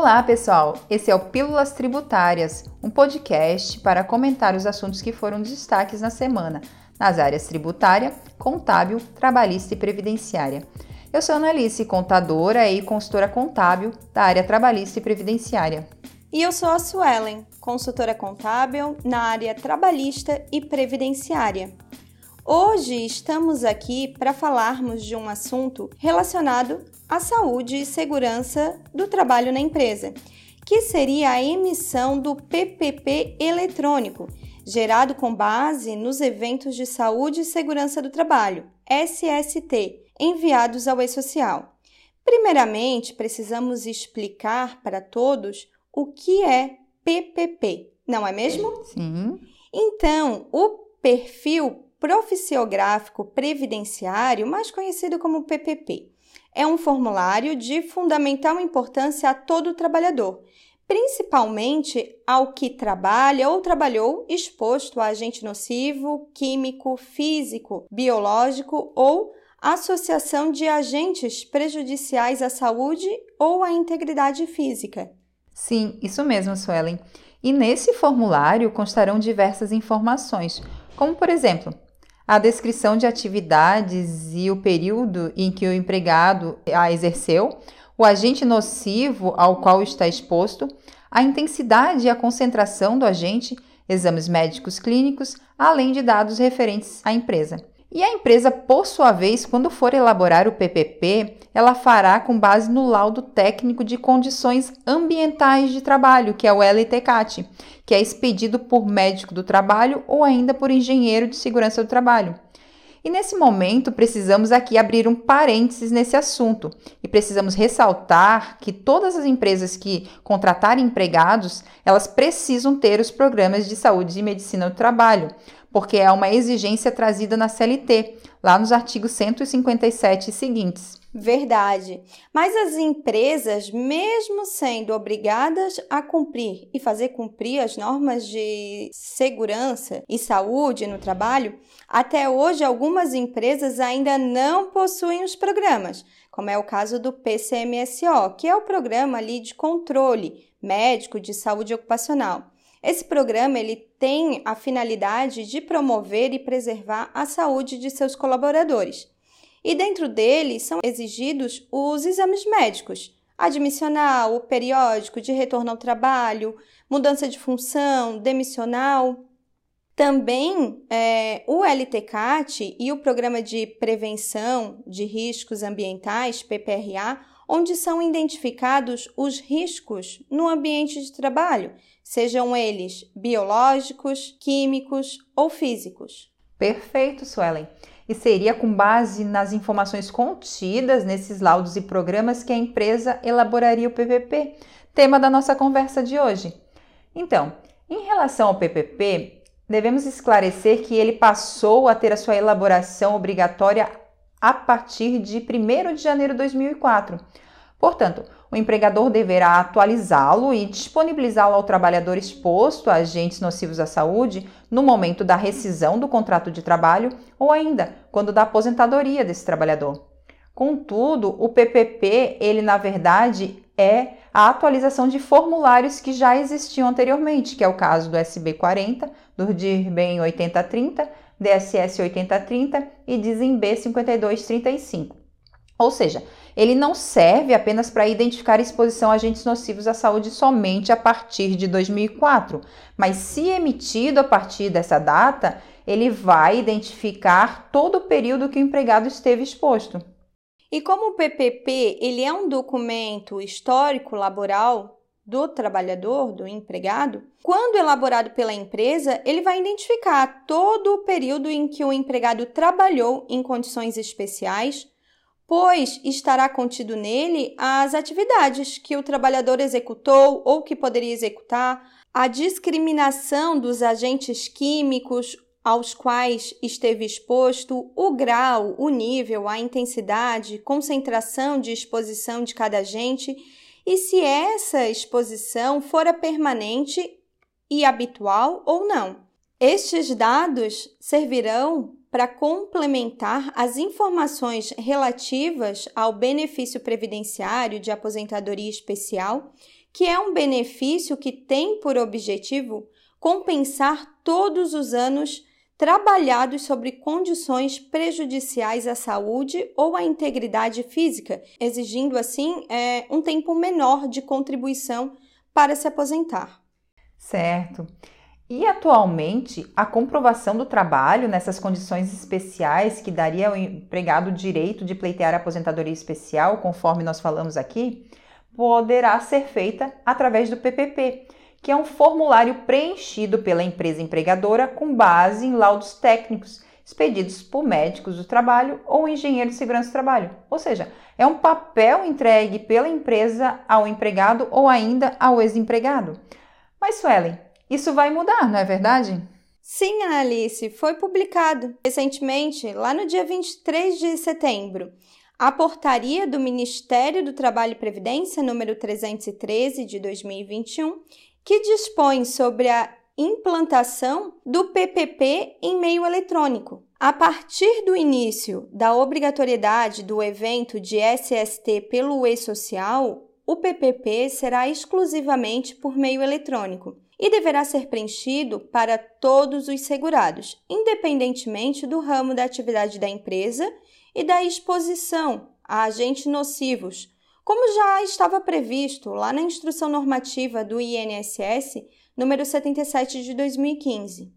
Olá, pessoal! Esse é o Pílulas Tributárias, um podcast para comentar os assuntos que foram destaques na semana nas áreas tributária, contábil, trabalhista e previdenciária. Eu sou Analice, contadora e consultora contábil da área trabalhista e previdenciária. E eu sou a Suelen, consultora contábil na área trabalhista e previdenciária. Hoje estamos aqui para falarmos de um assunto relacionado à saúde e segurança do trabalho na empresa, que seria a emissão do PPP eletrônico, gerado com base nos eventos de saúde e segurança do trabalho, SST, enviados ao e-social. Primeiramente, precisamos explicar para todos o que é PPP, não é mesmo? Sim. Então, o perfil profissiográfico previdenciário, mais conhecido como PPP. É um formulário de fundamental importância a todo trabalhador, principalmente ao que trabalha ou trabalhou exposto a agente nocivo, químico, físico, biológico ou associação de agentes prejudiciais à saúde ou à integridade física. Sim, isso mesmo, Suelen. E nesse formulário constarão diversas informações, como por exemplo, a descrição de atividades e o período em que o empregado a exerceu, o agente nocivo ao qual está exposto, a intensidade e a concentração do agente, exames médicos clínicos, além de dados referentes à empresa. E a empresa, por sua vez, quando for elaborar o PPP, ela fará com base no laudo técnico de condições ambientais de trabalho, que é o LTCAT, que é expedido por médico do trabalho ou ainda por engenheiro de segurança do trabalho. E nesse momento, precisamos aqui abrir um parênteses nesse assunto e precisamos ressaltar que todas as empresas que contratarem empregados, elas precisam ter os programas de saúde e medicina do trabalho, porque é uma exigência trazida na CLT, lá nos artigos 157 e seguintes. Verdade. Mas as empresas, mesmo sendo obrigadas a cumprir e fazer cumprir as normas de segurança e saúde no trabalho, até hoje algumas empresas ainda não possuem os programas, como é o caso do PCMSO, que é o programa ali de controle médico de saúde ocupacional. Esse programa ele tem a finalidade de promover e preservar a saúde de seus colaboradores. E dentro dele são exigidos os exames médicos, admissional, o periódico, de retorno ao trabalho, mudança de função, demissional. Também é, o LTCAT e o Programa de Prevenção de Riscos Ambientais, PPRA, onde são identificados os riscos no ambiente de trabalho, sejam eles biológicos, químicos ou físicos. Perfeito, Suelen. E seria com base nas informações contidas nesses laudos e programas que a empresa elaboraria o PPP, tema da nossa conversa de hoje. Então, em relação ao PPP, devemos esclarecer que ele passou a ter a sua elaboração obrigatória a partir de 1 de janeiro de 2004. Portanto, o empregador deverá atualizá-lo e disponibilizá-lo ao trabalhador exposto a agentes nocivos à saúde no momento da rescisão do contrato de trabalho ou ainda quando da aposentadoria desse trabalhador. Contudo, o PPP, ele na verdade é a atualização de formulários que já existiam anteriormente, que é o caso do SB40, do DIRBEM 8030, DSS 8030 e DISEMB 5235. Ou seja, ele não serve apenas para identificar exposição a agentes nocivos à saúde somente a partir de 2004, mas se emitido a partir dessa data, ele vai identificar todo o período que o empregado esteve exposto. E como o PPP ele é um documento histórico laboral do trabalhador, do empregado, quando elaborado pela empresa, ele vai identificar todo o período em que o empregado trabalhou em condições especiais pois estará contido nele as atividades que o trabalhador executou ou que poderia executar, a discriminação dos agentes químicos aos quais esteve exposto, o grau, o nível, a intensidade, concentração de exposição de cada agente e se essa exposição fora permanente e habitual ou não. Estes dados servirão para complementar as informações relativas ao benefício previdenciário de aposentadoria especial que é um benefício que tem por objetivo compensar todos os anos trabalhados sobre condições prejudiciais à saúde ou à integridade física, exigindo assim é, um tempo menor de contribuição para se aposentar. Certo. E atualmente, a comprovação do trabalho nessas condições especiais que daria ao empregado o direito de pleitear a aposentadoria especial, conforme nós falamos aqui, poderá ser feita através do PPP, que é um formulário preenchido pela empresa empregadora com base em laudos técnicos expedidos por médicos do trabalho ou engenheiro de segurança do trabalho. Ou seja, é um papel entregue pela empresa ao empregado ou ainda ao ex-empregado. Mas, Suelen, isso vai mudar, não é verdade? Sim, Alice, foi publicado recentemente, lá no dia 23 de setembro, a portaria do Ministério do Trabalho e Previdência, número 313 de 2021, que dispõe sobre a implantação do PPP em meio eletrônico. A partir do início da obrigatoriedade do evento de SST pelo e-social, o PPP será exclusivamente por meio eletrônico e deverá ser preenchido para todos os segurados, independentemente do ramo da atividade da empresa e da exposição a agentes nocivos, como já estava previsto lá na Instrução Normativa do INSS número 77 de 2015.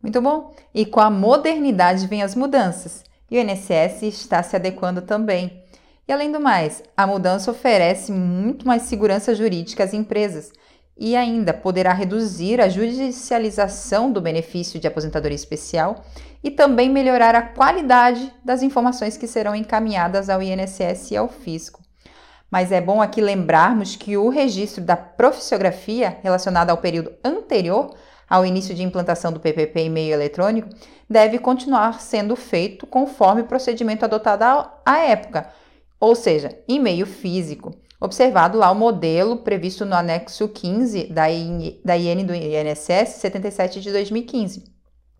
Muito bom! E com a modernidade vem as mudanças, e o INSS está se adequando também. E além do mais, a mudança oferece muito mais segurança jurídica às empresas, e ainda poderá reduzir a judicialização do benefício de aposentadoria especial e também melhorar a qualidade das informações que serão encaminhadas ao INSS e ao fisco. Mas é bom aqui lembrarmos que o registro da profissiografia relacionada ao período anterior ao início de implantação do PPP em meio eletrônico deve continuar sendo feito conforme o procedimento adotado à época, ou seja, em meio físico observado lá o modelo previsto no anexo 15 da, IN, da IN do INSS 77 de 2015.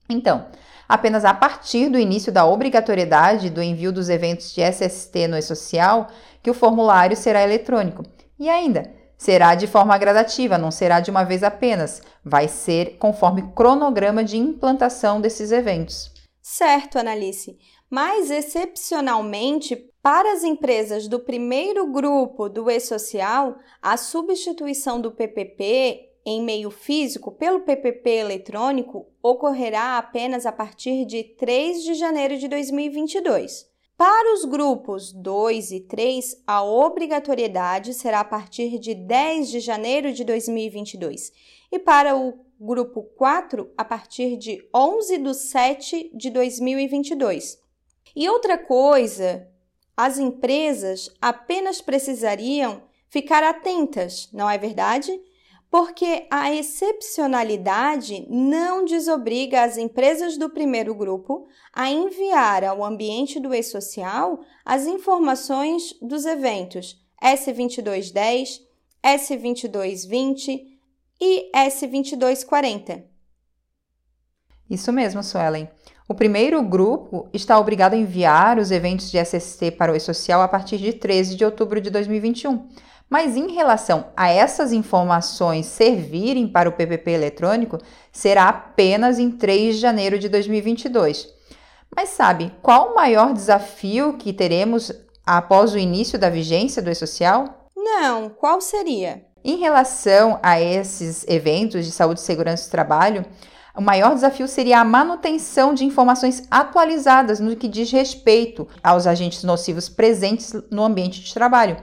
Então, apenas a partir do início da obrigatoriedade do envio dos eventos de SST no e-social que o formulário será eletrônico. E ainda, será de forma gradativa, não será de uma vez apenas, vai ser conforme cronograma de implantação desses eventos. Certo, Analice. Mas excepcionalmente, para as empresas do primeiro grupo do e-social, a substituição do PPP em meio físico pelo PPP eletrônico ocorrerá apenas a partir de 3 de janeiro de 2022. Para os grupos 2 e 3, a obrigatoriedade será a partir de 10 de janeiro de 2022 e para o grupo 4, a partir de 11 de 7 de 2022. E outra coisa as empresas apenas precisariam ficar atentas, não é verdade? Porque a excepcionalidade não desobriga as empresas do primeiro grupo a enviar ao ambiente do e-social as informações dos eventos S2210, S2220 e S2240. Isso mesmo, Suelen. O primeiro grupo está obrigado a enviar os eventos de SST para o e-social a partir de 13 de outubro de 2021. Mas em relação a essas informações servirem para o PPP eletrônico, será apenas em 3 de janeiro de 2022. Mas sabe qual o maior desafio que teremos após o início da vigência do e-social? Não, qual seria? Em relação a esses eventos de saúde e segurança do trabalho, o maior desafio seria a manutenção de informações atualizadas no que diz respeito aos agentes nocivos presentes no ambiente de trabalho,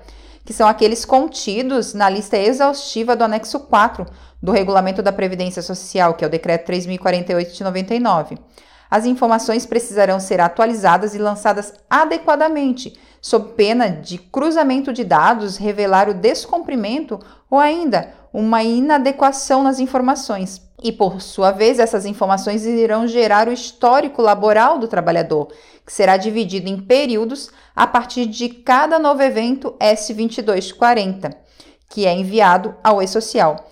que são aqueles contidos na lista exaustiva do anexo 4 do Regulamento da Previdência Social, que é o Decreto 3048 de 99. As informações precisarão ser atualizadas e lançadas adequadamente, sob pena de cruzamento de dados revelar o descumprimento ou ainda uma inadequação nas informações. E, por sua vez, essas informações irão gerar o histórico laboral do trabalhador, que será dividido em períodos a partir de cada novo evento S2240, que é enviado ao e-social,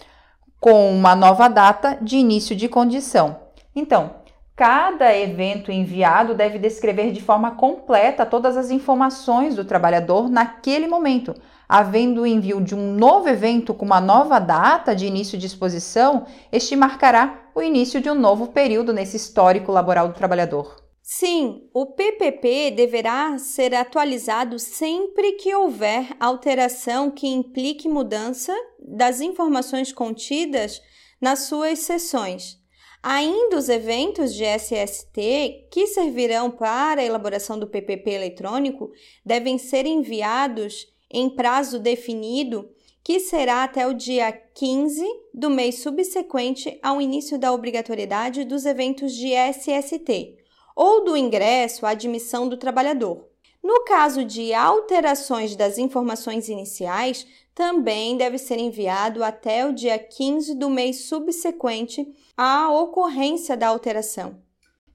com uma nova data de início de condição. Então, Cada evento enviado deve descrever de forma completa todas as informações do trabalhador naquele momento. Havendo o envio de um novo evento com uma nova data de início de exposição, este marcará o início de um novo período nesse histórico laboral do trabalhador. Sim, o PPP deverá ser atualizado sempre que houver alteração que implique mudança das informações contidas nas suas sessões. Ainda os eventos de SST que servirão para a elaboração do PPP eletrônico devem ser enviados em prazo definido, que será até o dia 15 do mês subsequente ao início da obrigatoriedade dos eventos de SST ou do ingresso à admissão do trabalhador. No caso de alterações das informações iniciais, também deve ser enviado até o dia 15 do mês subsequente à ocorrência da alteração.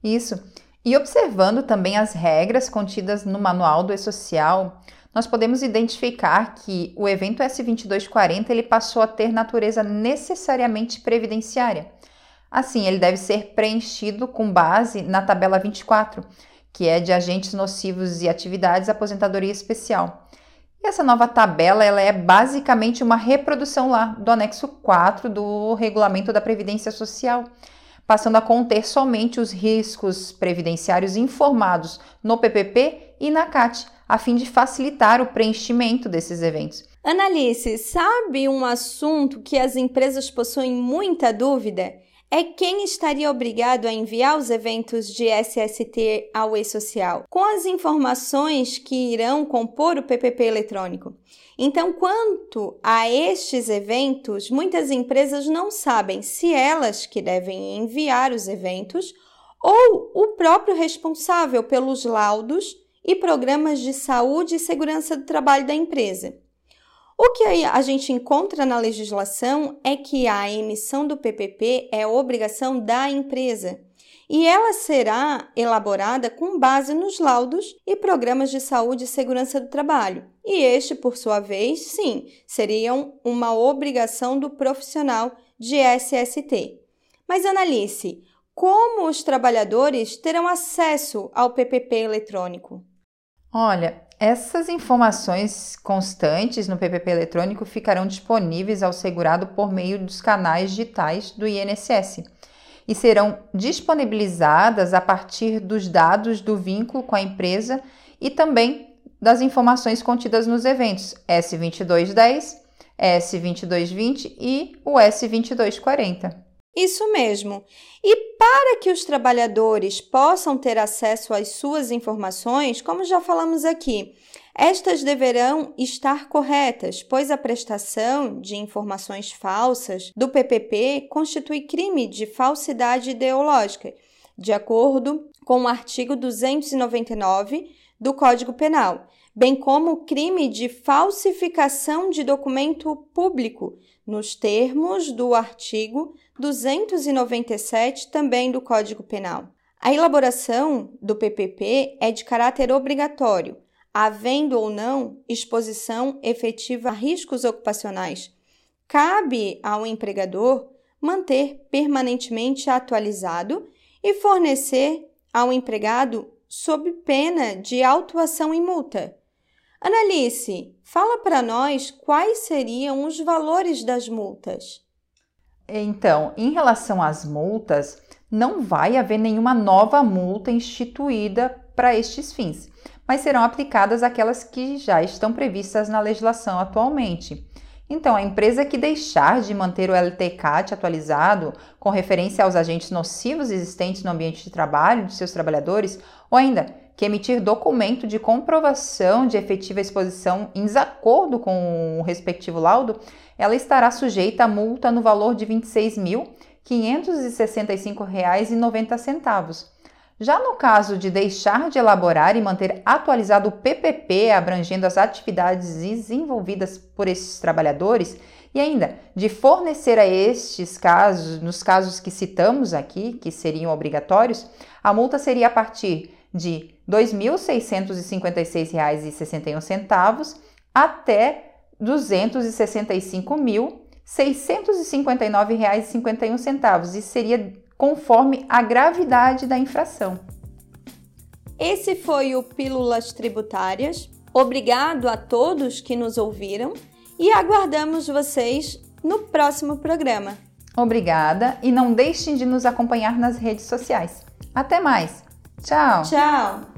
Isso. E observando também as regras contidas no manual do E-Social, nós podemos identificar que o evento S2240 ele passou a ter natureza necessariamente previdenciária. Assim, ele deve ser preenchido com base na tabela 24, que é de agentes nocivos e atividades aposentadoria especial. E essa nova tabela ela é basicamente uma reprodução lá do anexo 4 do Regulamento da Previdência Social, passando a conter somente os riscos previdenciários informados no PPP e na CAT, a fim de facilitar o preenchimento desses eventos. Analice, sabe um assunto que as empresas possuem muita dúvida? é quem estaria obrigado a enviar os eventos de SST ao e-social, com as informações que irão compor o PPP eletrônico. Então, quanto a estes eventos, muitas empresas não sabem se elas que devem enviar os eventos ou o próprio responsável pelos laudos e programas de saúde e segurança do trabalho da empresa. O que a gente encontra na legislação é que a emissão do PPP é obrigação da empresa e ela será elaborada com base nos laudos e programas de saúde e segurança do trabalho. E este, por sua vez, sim, seriam uma obrigação do profissional de SST. Mas analise como os trabalhadores terão acesso ao PPP eletrônico. Olha, essas informações constantes no PPP eletrônico ficarão disponíveis ao segurado por meio dos canais digitais do INSS e serão disponibilizadas a partir dos dados do vínculo com a empresa e também das informações contidas nos eventos S2210, S2220 e o S2240. Isso mesmo. E para que os trabalhadores possam ter acesso às suas informações, como já falamos aqui, estas deverão estar corretas, pois a prestação de informações falsas do PPP constitui crime de falsidade ideológica, de acordo com o artigo 299 do Código Penal, bem como crime de falsificação de documento público, nos termos do artigo 297 também do Código Penal. A elaboração do PPP é de caráter obrigatório, havendo ou não exposição efetiva a riscos ocupacionais. Cabe ao empregador manter permanentemente atualizado e fornecer ao empregado sob pena de autuação e multa. Analice, fala para nós quais seriam os valores das multas. Então, em relação às multas, não vai haver nenhuma nova multa instituída para estes fins, mas serão aplicadas aquelas que já estão previstas na legislação atualmente. Então, a empresa que deixar de manter o LTCAT atualizado com referência aos agentes nocivos existentes no ambiente de trabalho de seus trabalhadores, ou ainda que emitir documento de comprovação de efetiva exposição em desacordo com o respectivo laudo, ela estará sujeita a multa no valor de R$ 26.565,90. Já no caso de deixar de elaborar e manter atualizado o PPP abrangendo as atividades desenvolvidas por esses trabalhadores e ainda de fornecer a estes casos, nos casos que citamos aqui, que seriam obrigatórios, a multa seria a partir de R$ 2.656,61 até R$ 265.659,51 e seria conforme a gravidade da infração. Esse foi o Pílulas Tributárias. Obrigado a todos que nos ouviram e aguardamos vocês no próximo programa. Obrigada e não deixem de nos acompanhar nas redes sociais. Até mais! Tchau! Tchau!